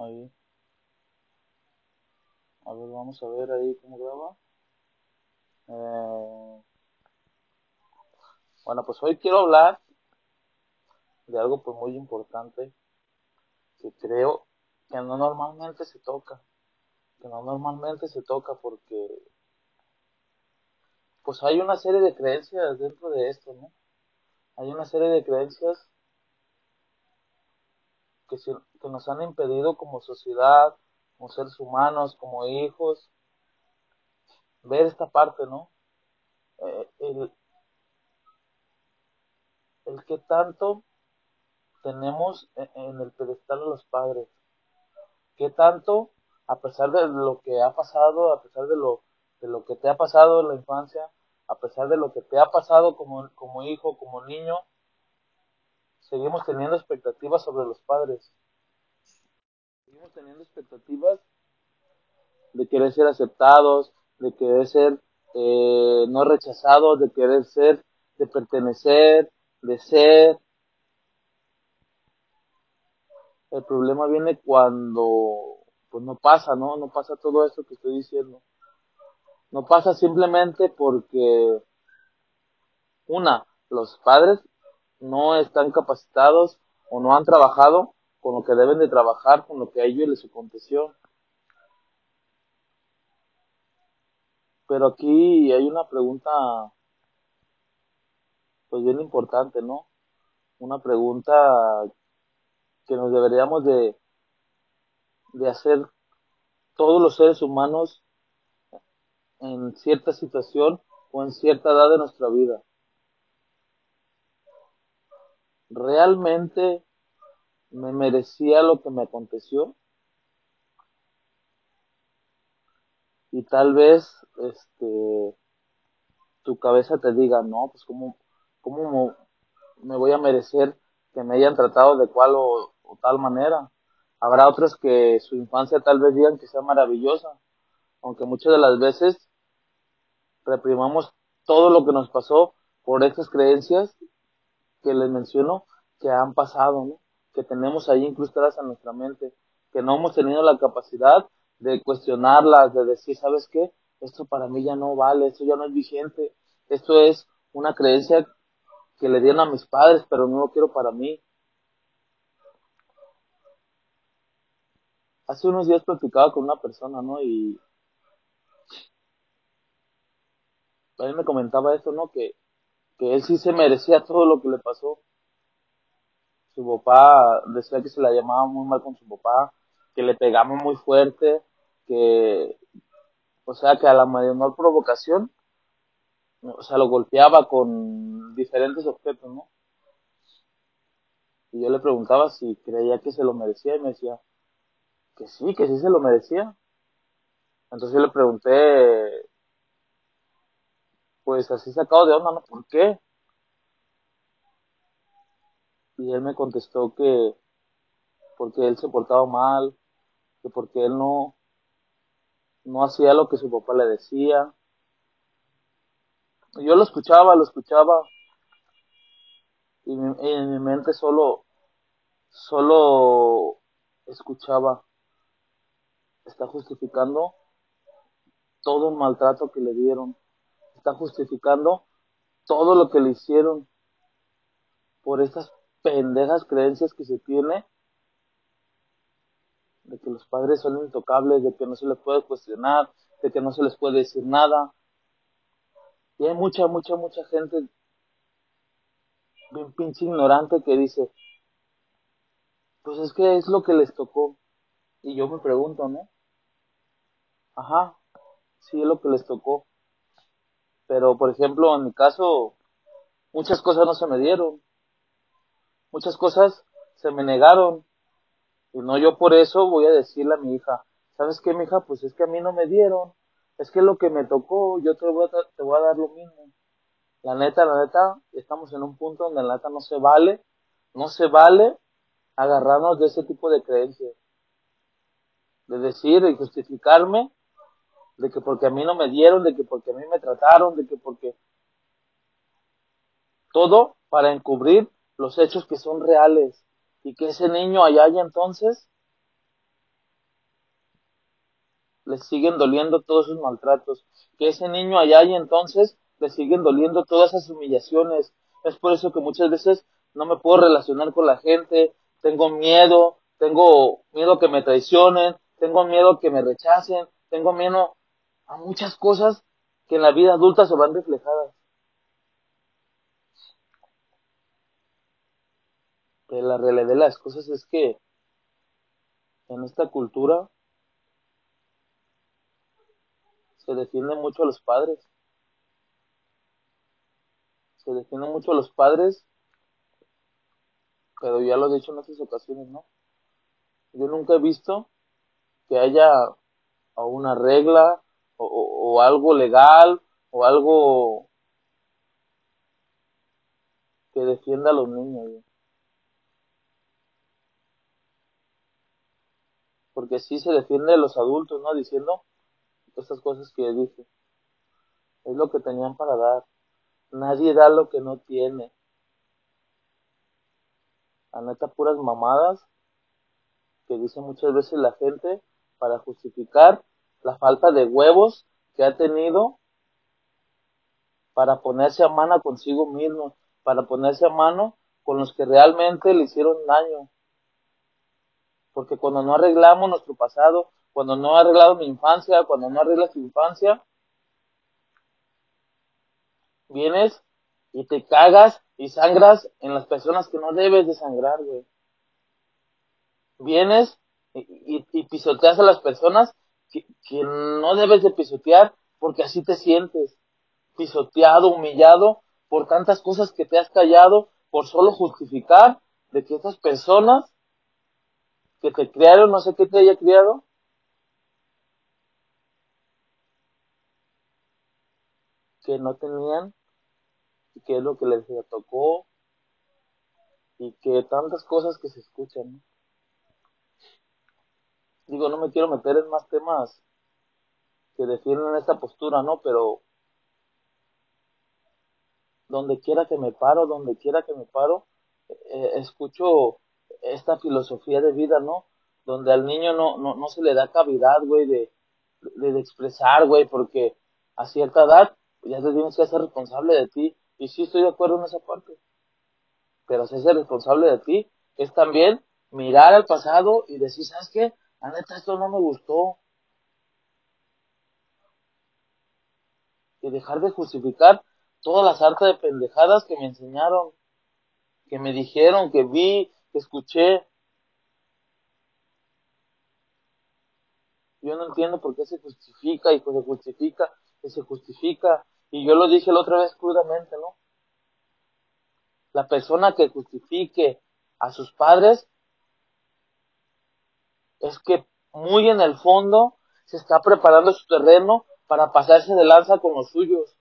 Ahí. A ver, vamos a ver ahí cómo graba. Eh, bueno, pues hoy quiero hablar de algo pues muy importante que creo que no normalmente se toca. Que no normalmente se toca porque pues hay una serie de creencias dentro de esto, ¿no? Hay una serie de creencias que, nos han impedido como sociedad, como seres humanos, como hijos, ver esta parte, ¿no? Eh, el, el que tanto tenemos en el pedestal a los padres, que tanto, a pesar de lo que ha pasado, a pesar de lo, de lo que te ha pasado en la infancia, a pesar de lo que te ha pasado como, como hijo, como niño, seguimos teniendo expectativas sobre los padres. Seguimos teniendo expectativas de querer ser aceptados, de querer ser eh, no rechazados, de querer ser, de pertenecer, de ser. El problema viene cuando pues no pasa, ¿no? No pasa todo esto que estoy diciendo. No pasa simplemente porque una, los padres no están capacitados o no han trabajado con lo que deben de trabajar, con lo que a ellos les aconteció. Pero aquí hay una pregunta, pues bien importante, ¿no? Una pregunta que nos deberíamos de, de hacer todos los seres humanos en cierta situación o en cierta edad de nuestra vida. ¿Realmente me merecía lo que me aconteció? Y tal vez, este, tu cabeza te diga, no, pues cómo, cómo me voy a merecer que me hayan tratado de cual o, o tal manera. Habrá otros que su infancia tal vez digan que sea maravillosa, aunque muchas de las veces reprimamos todo lo que nos pasó por estas creencias que les menciono que han pasado, que tenemos ahí incrustadas en nuestra mente, que no hemos tenido la capacidad de cuestionarlas, de decir, ¿sabes qué? Esto para mí ya no vale, esto ya no es vigente, esto es una creencia que le dieron a mis padres, pero no lo quiero para mí. Hace unos días platicaba con una persona, ¿no? Y me comentaba eso, ¿no? Que, que él sí se merecía todo lo que le pasó. Su papá decía que se la llamaba muy mal con su papá, que le pegaba muy fuerte, que, o sea, que a la menor provocación, o sea, lo golpeaba con diferentes objetos, ¿no? Y yo le preguntaba si creía que se lo merecía y me decía que sí, que sí se lo merecía. Entonces yo le pregunté, pues así sacado de onda, ¿no? ¿Por qué? Y él me contestó que porque él se portaba mal, que porque él no, no hacía lo que su papá le decía. Yo lo escuchaba, lo escuchaba, y en mi mente solo, solo escuchaba, está justificando todo el maltrato que le dieron, está justificando todo lo que le hicieron por estas pendejas creencias que se tiene de que los padres son intocables, de que no se les puede cuestionar, de que no se les puede decir nada. Y hay mucha, mucha, mucha gente bien pinche ignorante que dice, pues es que es lo que les tocó. Y yo me pregunto, ¿no? Ajá, sí es lo que les tocó. Pero, por ejemplo, en mi caso, muchas cosas no se me dieron. Muchas cosas se me negaron. Y no yo por eso voy a decirle a mi hija, ¿sabes qué, mi hija? Pues es que a mí no me dieron. Es que lo que me tocó, yo te voy a, te voy a dar lo mismo. La neta, la neta, estamos en un punto donde la neta no se vale, no se vale agarrarnos de ese tipo de creencias. De decir y justificarme de que porque a mí no me dieron, de que porque a mí me trataron, de que porque todo para encubrir los hechos que son reales y que ese niño allá haya entonces le siguen doliendo todos esos maltratos, que ese niño allá y entonces le siguen doliendo todas esas humillaciones. Es por eso que muchas veces no me puedo relacionar con la gente, tengo miedo, tengo miedo que me traicionen, tengo miedo que me rechacen, tengo miedo a muchas cosas que en la vida adulta se van reflejadas. Pero la realidad de las cosas es que en esta cultura se defiende mucho a los padres. Se defiende mucho a los padres, pero ya lo he dicho en otras ocasiones, ¿no? Yo nunca he visto que haya una regla o, algo legal o algo que defienda a los niños. Porque sí se defiende a los adultos, ¿no? Diciendo estas cosas que dije. Es lo que tenían para dar. Nadie da lo que no tiene. A neta, puras mamadas que dice muchas veces la gente para justificar la falta de huevos que ha tenido para ponerse a mano consigo mismo, para ponerse a mano con los que realmente le hicieron daño. Porque cuando no arreglamos nuestro pasado, cuando no ha arreglado mi infancia, cuando no arreglas tu infancia, vienes y te cagas y sangras en las personas que no debes de sangrar, güey. Vienes y, pisoteas a las personas que, no debes de pisotear porque así te sientes. Pisoteado, humillado por tantas cosas que te has callado, por solo justificar de que estas personas que te criaron, no sé qué te haya criado, que no tenían y que es lo que les tocó y que tantas cosas que se escuchan. Digo, no me quiero meter en más temas que defienden esta postura, ¿no? Pero donde quiera que me paro, donde quiera que me paro, eh, escucho esta filosofía de vida, ¿no? Donde al niño no, no, no se le da cavidad, güey, de, de, expresar, güey, porque a cierta edad ya te tienes que hacer responsable de ti. Y sí estoy de acuerdo en esa parte. Pero hacerse responsable de ti es también mirar al pasado y decir, ¿sabes qué? La neta, esto no me gustó. Y dejar de justificar todas las artes de pendejadas que me enseñaron, que me dijeron, que vi, que escuché. Yo no entiendo por qué se justifica y se justifica y se justifica y yo lo dije la otra vez crudamente, ¿no? La persona que justifique a sus padres es que muy en el fondo se está preparando su terreno para pasarse de lanza con los suyos.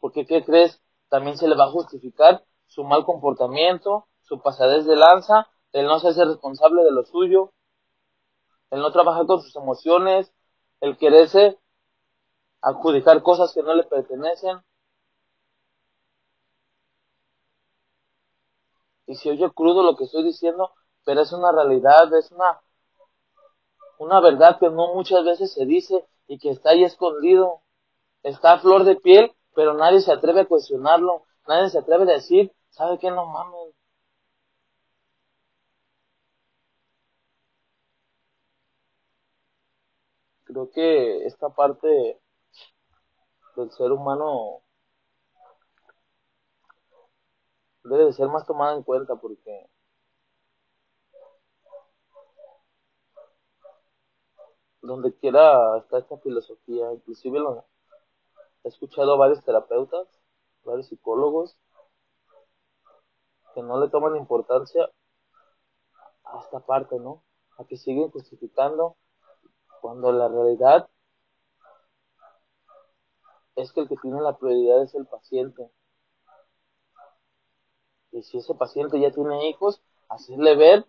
Porque, ¿qué crees? También se le va a justificar su mal comportamiento, su pasadez de lanza, el no ser responsable de lo suyo, el no trabajar con sus emociones, el quererse adjudicar cosas que no le pertenecen. Y si oye crudo lo que estoy diciendo, pero es una realidad, es una, una verdad que no muchas veces se dice y que está ahí escondido. Está a flor de piel, pero nadie se atreve a cuestionarlo, nadie se atreve a decir, ¿sabe qué? No mames. Creo que esta parte del ser humano debe de ser más tomada en cuenta porque donde quiera está esta filosofía, inclusive lo, he escuchado a varios terapeutas, varios psicólogos que no le toman importancia a esta parte, ¿no? A que siguen justificando cuando la realidad es que el que tiene la prioridad es el paciente. Y si ese paciente ya tiene hijos, hacerle ver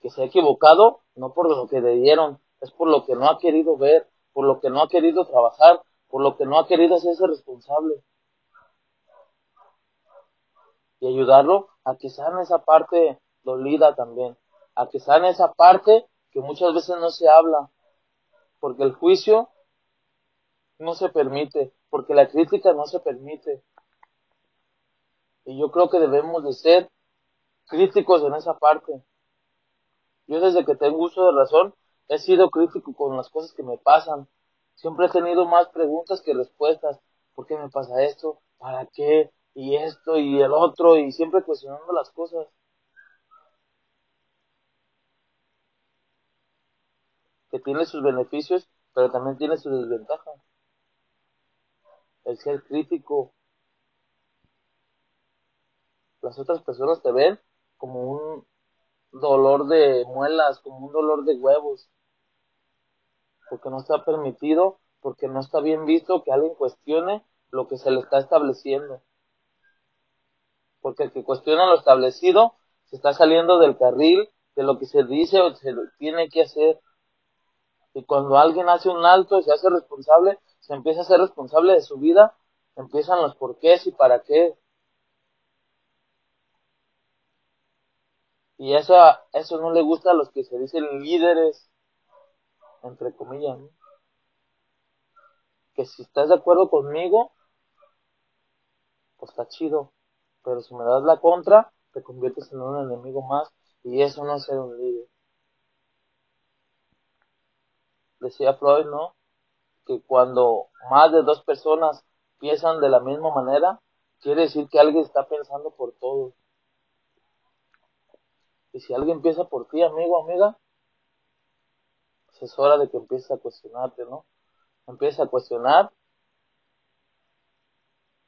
que se ha equivocado, no por lo que le dieron, es por lo que no ha querido ver, por lo que no ha querido trabajar, por lo que no ha querido hacerse responsable. Y ayudarlo a que sane esa parte dolida también, a que sane esa parte que muchas veces no se habla, porque el juicio no se permite, porque la crítica no se permite. Y yo creo que debemos de ser críticos en esa parte. Yo desde que tengo uso de razón he sido crítico con las cosas que me pasan. Siempre he tenido más preguntas que respuestas. ¿Por qué me pasa esto? ¿Para qué? Y esto y el otro y siempre cuestionando las cosas. Que tiene sus beneficios, pero también tiene sus desventajas. El ser crítico. Las otras personas te ven como un dolor de muelas, como un dolor de huevos, porque no está permitido, porque no está bien visto que alguien cuestione lo que se le está estableciendo. Porque el que cuestiona lo establecido se está saliendo del carril de lo que se dice o se tiene que hacer. Y cuando alguien hace un alto y se hace responsable, se empieza a ser responsable de su vida, empiezan los porqués y para qué. Y eso, eso no le gusta a los que se dicen líderes, entre comillas, Que si estás de acuerdo conmigo, pues está chido. Pero si me das la contra, te conviertes en un enemigo más. Y eso no es ser un líder. Decía Freud, ¿no? Que cuando más de dos personas piensan de la misma manera, quiere decir que alguien está pensando por todos. Y si alguien empieza por ti, amigo, amiga, es hora de que empieces a cuestionarte, ¿no? Empieza a cuestionar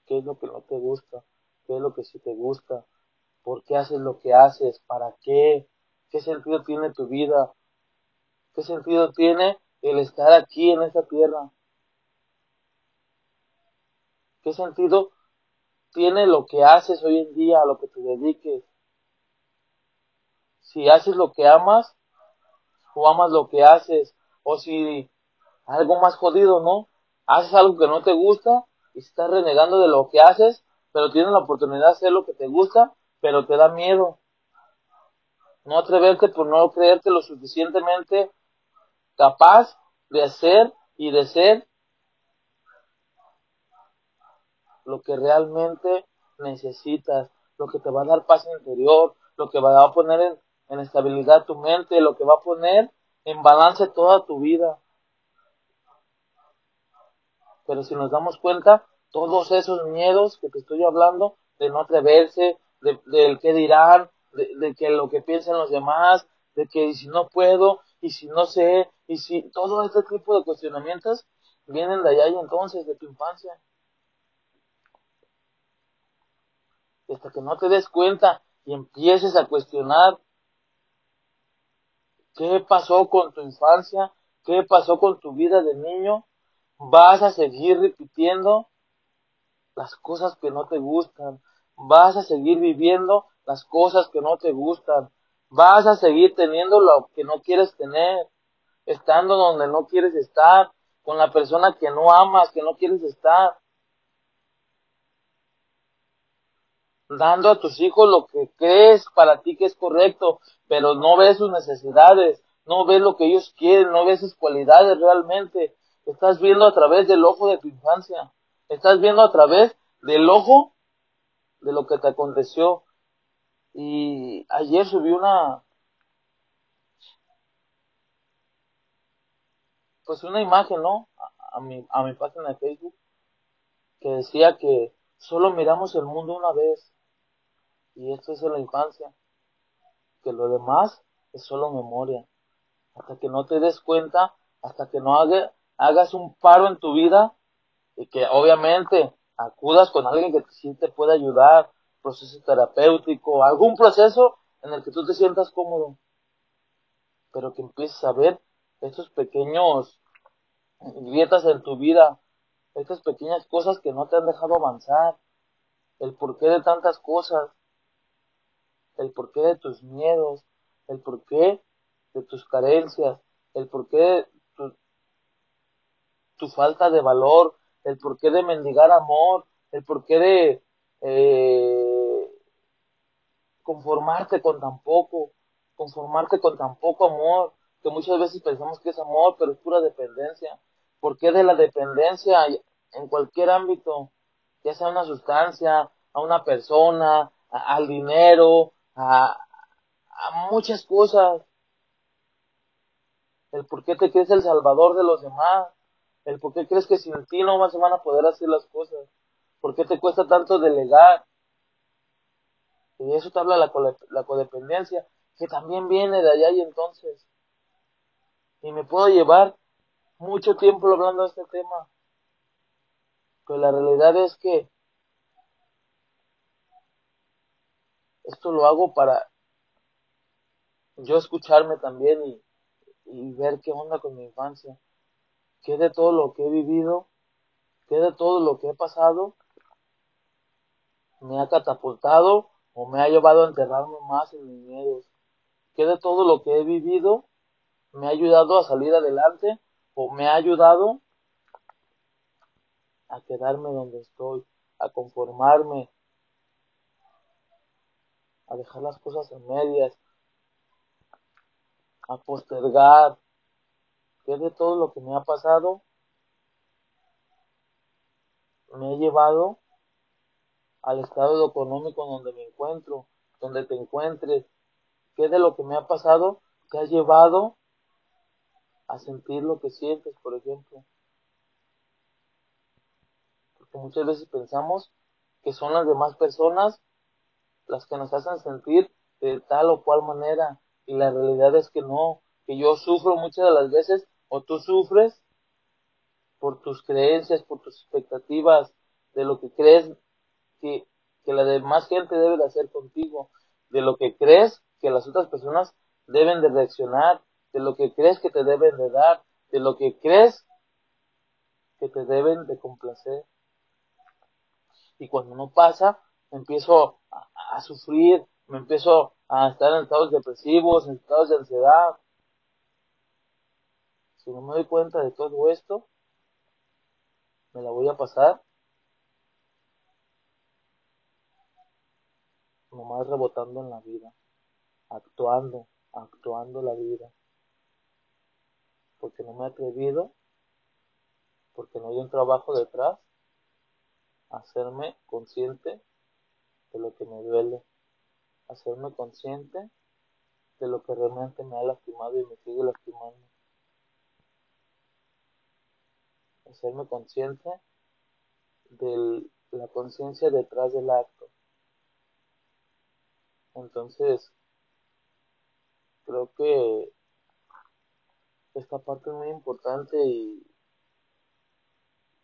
qué es lo que no te gusta, qué es lo que sí te gusta, por qué haces lo que haces, para qué, qué sentido tiene tu vida, qué sentido tiene el estar aquí en esta tierra, qué sentido tiene lo que haces hoy en día, a lo que te dediques, si haces lo que amas o amas lo que haces o si algo más jodido, ¿no? Haces algo que no te gusta y estás renegando de lo que haces, pero tienes la oportunidad de hacer lo que te gusta, pero te da miedo. No atreverte por no creerte lo suficientemente capaz de hacer y de ser lo que realmente necesitas, lo que te va a dar paz interior, lo que va a poner en, en estabilidad tu mente, lo que va a poner en balance toda tu vida. Pero si nos damos cuenta, todos esos miedos que te estoy hablando, de no atreverse, de, del que dirán, de, que lo que piensan los demás, de que si no puedo, y si no sé, y si todo este tipo de cuestionamientos vienen de allá y entonces, de tu infancia. hasta que no te des cuenta y empieces a cuestionar ¿Qué pasó con tu infancia? ¿Qué pasó con tu vida de niño? Vas a seguir repitiendo las cosas que no te gustan. Vas a seguir viviendo las cosas que no te gustan. Vas a seguir teniendo lo que no quieres tener. Estando donde no quieres estar. Con la persona que no amas, que no quieres estar. Dando a tus hijos lo que crees para ti que es correcto, pero no ves sus necesidades, no ves lo que ellos quieren, no ves sus cualidades realmente. Estás viendo a través del ojo de tu infancia, estás viendo a través del ojo de lo que te aconteció. Y ayer subí una, pues una imagen, ¿no? A, mi, a mi página de Facebook, que decía que solo miramos el mundo una vez y esto es en la infancia. Que lo demás es solo memoria. Hasta que no te des cuenta, hasta que no hagas un paro en tu vida y que obviamente acudas con alguien que sí te pueda ayudar, proceso terapéutico, algún proceso en el que tú te sientas cómodo. Pero que empieces a ver estos pequeños grietas en tu vida, estas pequeñas cosas que no te han dejado avanzar, el porqué de tantas cosas, el porqué de tus miedos, el porqué de tus carencias, el porqué de tu, falta de valor, el porqué de mendigar amor, el porqué de eh, conformarte con tan poco, conformarte con tan poco amor, que muchas veces pensamos que es amor, pero es pura dependencia. ¿Por qué de la dependencia en cualquier ámbito? Ya sea una sustancia, a una persona, al dinero, a, a muchas cosas. El por qué te crees el salvador de los demás. El por qué crees que sin ti no se van a poder hacer las cosas. ¿Por qué te cuesta tanto delegar? Y eso te habla la, la codependencia, que también viene de allá y entonces. Y me puedo llevar mucho tiempo hablando de este tema. Pero la realidad es que esto lo hago para yo escucharme también y, ver qué onda con mi infancia. Qué de todo lo que he vivido, qué de todo lo que he pasado me ha catapultado o me ha llevado a enterrarme más en mis miedos. ¿Qué de todo lo que he vivido me ha ayudado a salir adelante o me ha ayudado a quedarme donde estoy, a conformarme, a dejar las cosas en medias, a postergar? ¿Qué de todo lo que me ha pasado me ha llevado al estado económico donde me encuentro, donde te encuentres, qué de lo que me ha pasado te ha llevado a sentir lo que sientes, por ejemplo. Porque muchas veces pensamos que son las demás personas las que nos hacen sentir de tal o cual manera y la realidad es que no, que yo sufro muchas de las veces o tú sufres por tus creencias, por tus expectativas, de lo que crees que, la demás gente debe de hacer contigo, de lo que crees que las otras personas deben de reaccionar, de lo que crees que te deben de dar, de lo que crees que te deben de complacer. Y cuando no pasa, empiezo a, a sufrir, me empiezo a estar en estados depresivos, en estados de ansiedad. Si no me doy cuenta de todo esto, me la voy a pasar nomás rebotando en la vida, actuando, actuando la vida, porque no me he atrevido, porque no hay un trabajo detrás, hacerme consciente de lo que me duele, hacerme consciente de lo que realmente me ha lastimado y me sigue lastimando. Hacerme consciente de la conciencia detrás del acto. Entonces, creo que esta parte es muy importante y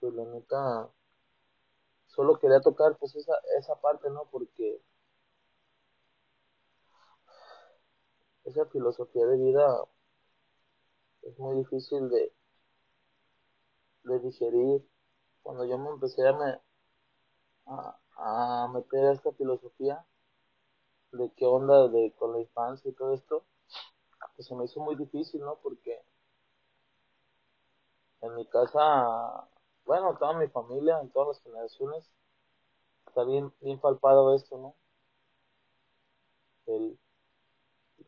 pues la neta solo quería tocar pues esa, esa parte, ¿no? Porque esa filosofía de vida es muy difícil de, de digerir. Cuando yo me empecé a, me, a, a meter a esta filosofía, de qué onda de con la infancia y todo esto, pues se me hizo muy difícil, ¿no? Porque en mi casa, bueno, toda mi familia, en todas las generaciones, está bien, bien palpado esto, ¿no? El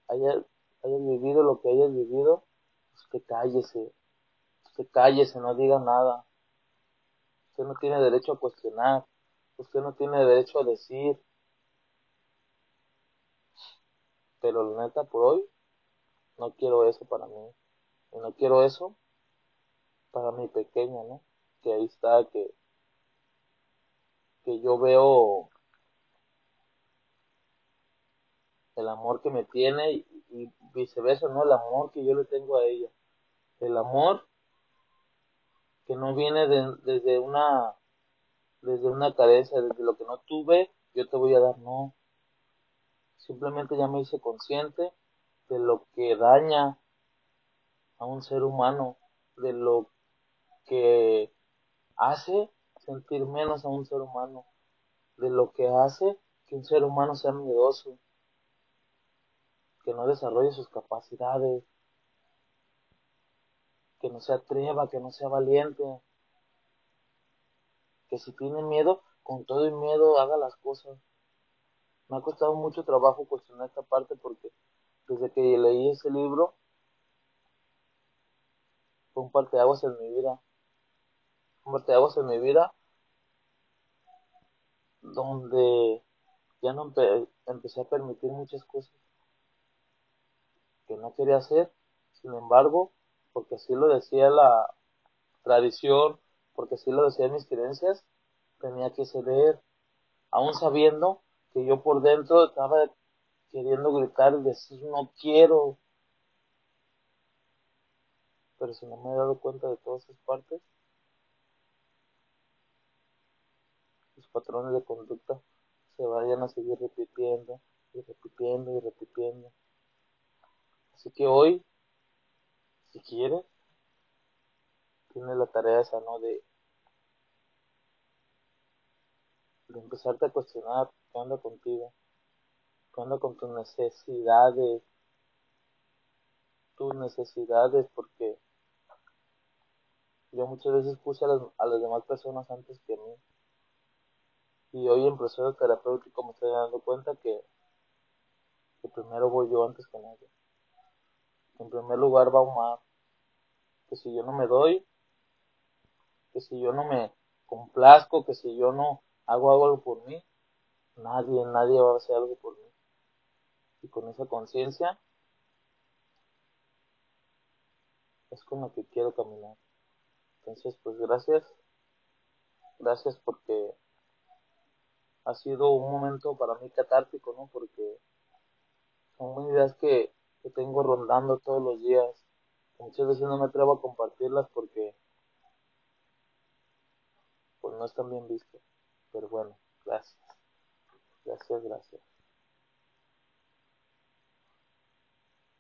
hayas, hayas vivido lo que hayas vivido, pues que cállese, que cállese, no diga nada. Usted no tiene derecho a cuestionar, usted no tiene derecho a decir, Pero la neta, por hoy, no quiero eso para mí. Y no quiero eso para mi pequeña, ¿no? Que ahí está, que, que yo veo el amor que me tiene y, viceversa, ¿no? El amor que yo le tengo a ella. El amor que no viene desde una desde una carencia, desde lo que no tuve, yo te voy a dar, no. Simplemente ya me hice consciente de lo que daña a un ser humano, de lo que hace sentir menos a un ser humano, de lo que hace que un ser humano sea miedoso, que no desarrolle sus capacidades, que no se atreva, que no sea valiente, que si tiene miedo, con todo el miedo haga las cosas me ha costado mucho trabajo cuestionar esta parte porque desde que leí ese libro fue un aguas en mi vida. Un aguas en mi vida donde ya no empecé a permitir muchas cosas que no quería hacer. Sin embargo, porque así lo decía la tradición, porque así lo decían mis creencias, tenía que ceder, aún sabiendo que yo por dentro estaba queriendo gritar y decir no quiero. Pero si no me he dado cuenta de todas esas partes, los patrones de conducta se vayan a seguir repitiendo y repitiendo y repitiendo. Así que hoy, si quieres, tienes la tarea esa, ¿no? De, de empezarte a cuestionar qué onda contigo, qué onda con tus necesidades, tus necesidades, porque yo muchas veces puse a las, a las demás personas antes que a mí. Y hoy en proceso terapéutico me estoy dando cuenta que, que primero voy yo antes que nadie. En primer lugar va Omar. Que si yo no me doy, que si yo no me complazco, que si yo no hago algo por mí, nadie, nadie va a hacer algo por mí. Y con esa conciencia es con que quiero caminar. Entonces, pues gracias. Gracias porque ha sido un momento para mí catártico, ¿no? Porque son ideas que, que tengo rondando todos los días. Muchas veces no me atrevo a compartirlas porque pues no están bien vistas. Pero bueno, gracias. Gracias, gracias.